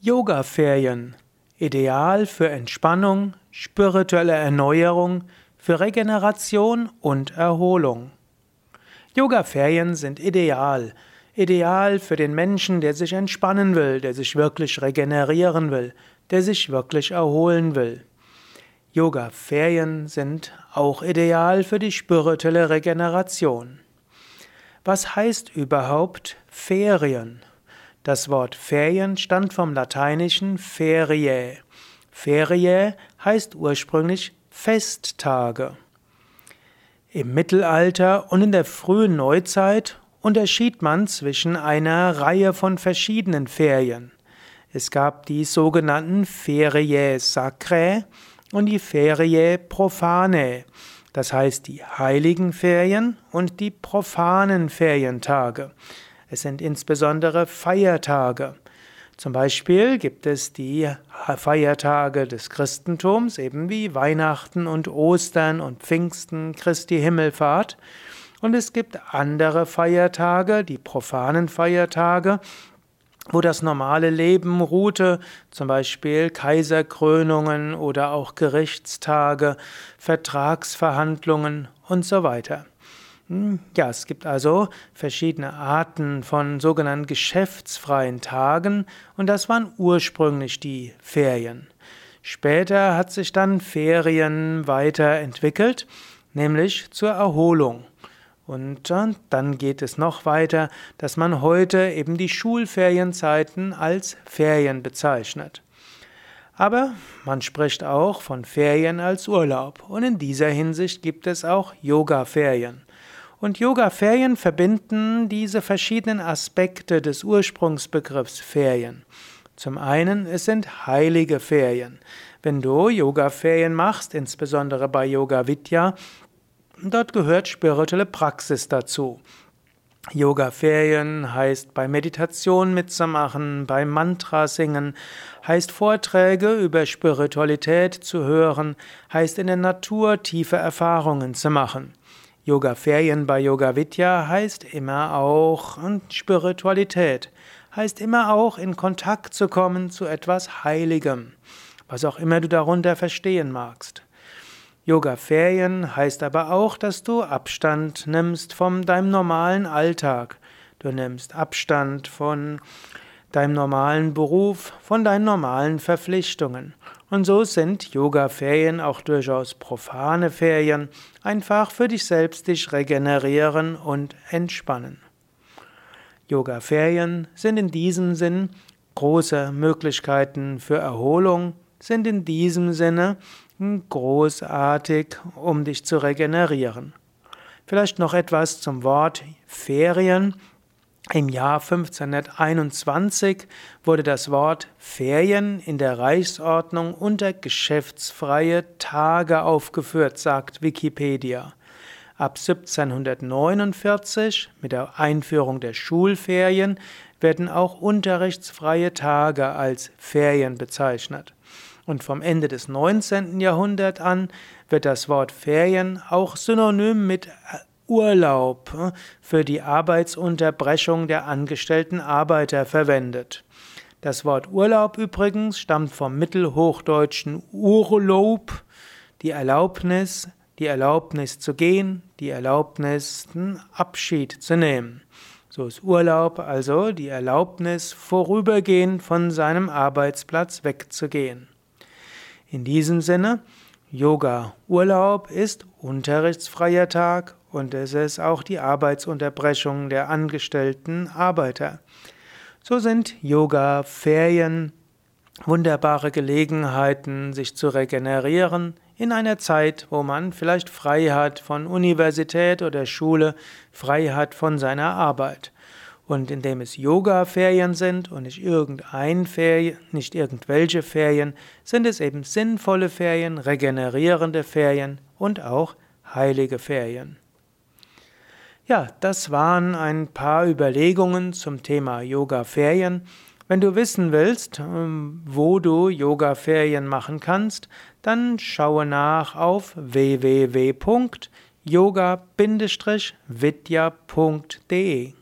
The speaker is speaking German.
Yoga-Ferien. Ideal für Entspannung, spirituelle Erneuerung, für Regeneration und Erholung. Yoga-Ferien sind ideal. Ideal für den Menschen, der sich entspannen will, der sich wirklich regenerieren will, der sich wirklich erholen will. Yoga-Ferien sind auch ideal für die spirituelle Regeneration. Was heißt überhaupt Ferien? Das Wort Ferien stammt vom lateinischen feriae. Feriae heißt ursprünglich Festtage. Im Mittelalter und in der frühen Neuzeit unterschied man zwischen einer Reihe von verschiedenen Ferien. Es gab die sogenannten Feriae sacrae und die Feriae profanae, das heißt die heiligen Ferien und die profanen Ferientage. Es sind insbesondere Feiertage. Zum Beispiel gibt es die Feiertage des Christentums, eben wie Weihnachten und Ostern und Pfingsten, Christi Himmelfahrt. Und es gibt andere Feiertage, die profanen Feiertage, wo das normale Leben ruhte, zum Beispiel Kaiserkrönungen oder auch Gerichtstage, Vertragsverhandlungen und so weiter. Hm, ja, es gibt also verschiedene Arten von sogenannten geschäftsfreien Tagen und das waren ursprünglich die Ferien. Später hat sich dann Ferien weiterentwickelt, nämlich zur Erholung. Und dann geht es noch weiter, dass man heute eben die Schulferienzeiten als Ferien bezeichnet. Aber man spricht auch von Ferien als Urlaub und in dieser Hinsicht gibt es auch Yoga-Ferien. Und Yoga-Ferien verbinden diese verschiedenen Aspekte des Ursprungsbegriffs Ferien. Zum einen, es sind heilige Ferien. Wenn du Yoga-Ferien machst, insbesondere bei Yoga Vidya, dort gehört spirituelle Praxis dazu. Yoga-Ferien heißt bei Meditation mitzumachen, bei Mantra singen, heißt Vorträge über Spiritualität zu hören, heißt in der Natur tiefe Erfahrungen zu machen. Yoga-Ferien bei Yoga Vidya heißt immer auch Spiritualität, heißt immer auch in Kontakt zu kommen zu etwas Heiligem, was auch immer du darunter verstehen magst. Yoga-Ferien heißt aber auch, dass du Abstand nimmst von deinem normalen Alltag. Du nimmst Abstand von deinem normalen Beruf, von deinen normalen Verpflichtungen. Und so sind Yoga-Ferien auch durchaus profane Ferien, einfach für dich selbst dich regenerieren und entspannen. Yoga-Ferien sind in diesem Sinn große Möglichkeiten für Erholung, sind in diesem Sinne großartig, um dich zu regenerieren. Vielleicht noch etwas zum Wort Ferien. Im Jahr 1521 wurde das Wort Ferien in der Reichsordnung unter geschäftsfreie Tage aufgeführt, sagt Wikipedia. Ab 1749 mit der Einführung der Schulferien werden auch unterrichtsfreie Tage als Ferien bezeichnet. Und vom Ende des 19. Jahrhunderts an wird das Wort Ferien auch synonym mit Urlaub äh, für die Arbeitsunterbrechung der angestellten Arbeiter verwendet. Das Wort Urlaub übrigens stammt vom mittelhochdeutschen Urlaub, die Erlaubnis, die Erlaubnis zu gehen, die Erlaubnis, Abschied zu nehmen. So ist Urlaub also die Erlaubnis, vorübergehend von seinem Arbeitsplatz wegzugehen. In diesem Sinne, Yoga Urlaub ist unterrichtsfreier Tag und es ist auch die Arbeitsunterbrechung der angestellten Arbeiter. So sind Yoga Ferien wunderbare Gelegenheiten, sich zu regenerieren in einer Zeit, wo man vielleicht frei hat von Universität oder Schule, frei hat von seiner Arbeit. Und indem es Yoga-Ferien sind und nicht irgendein Ferien, nicht irgendwelche Ferien, sind es eben sinnvolle Ferien, regenerierende Ferien und auch heilige Ferien. Ja, das waren ein paar Überlegungen zum Thema Yoga-Ferien. Wenn du wissen willst, ähm, wo du Yoga-Ferien machen kannst, dann schaue nach auf www.yoga-vidya.de.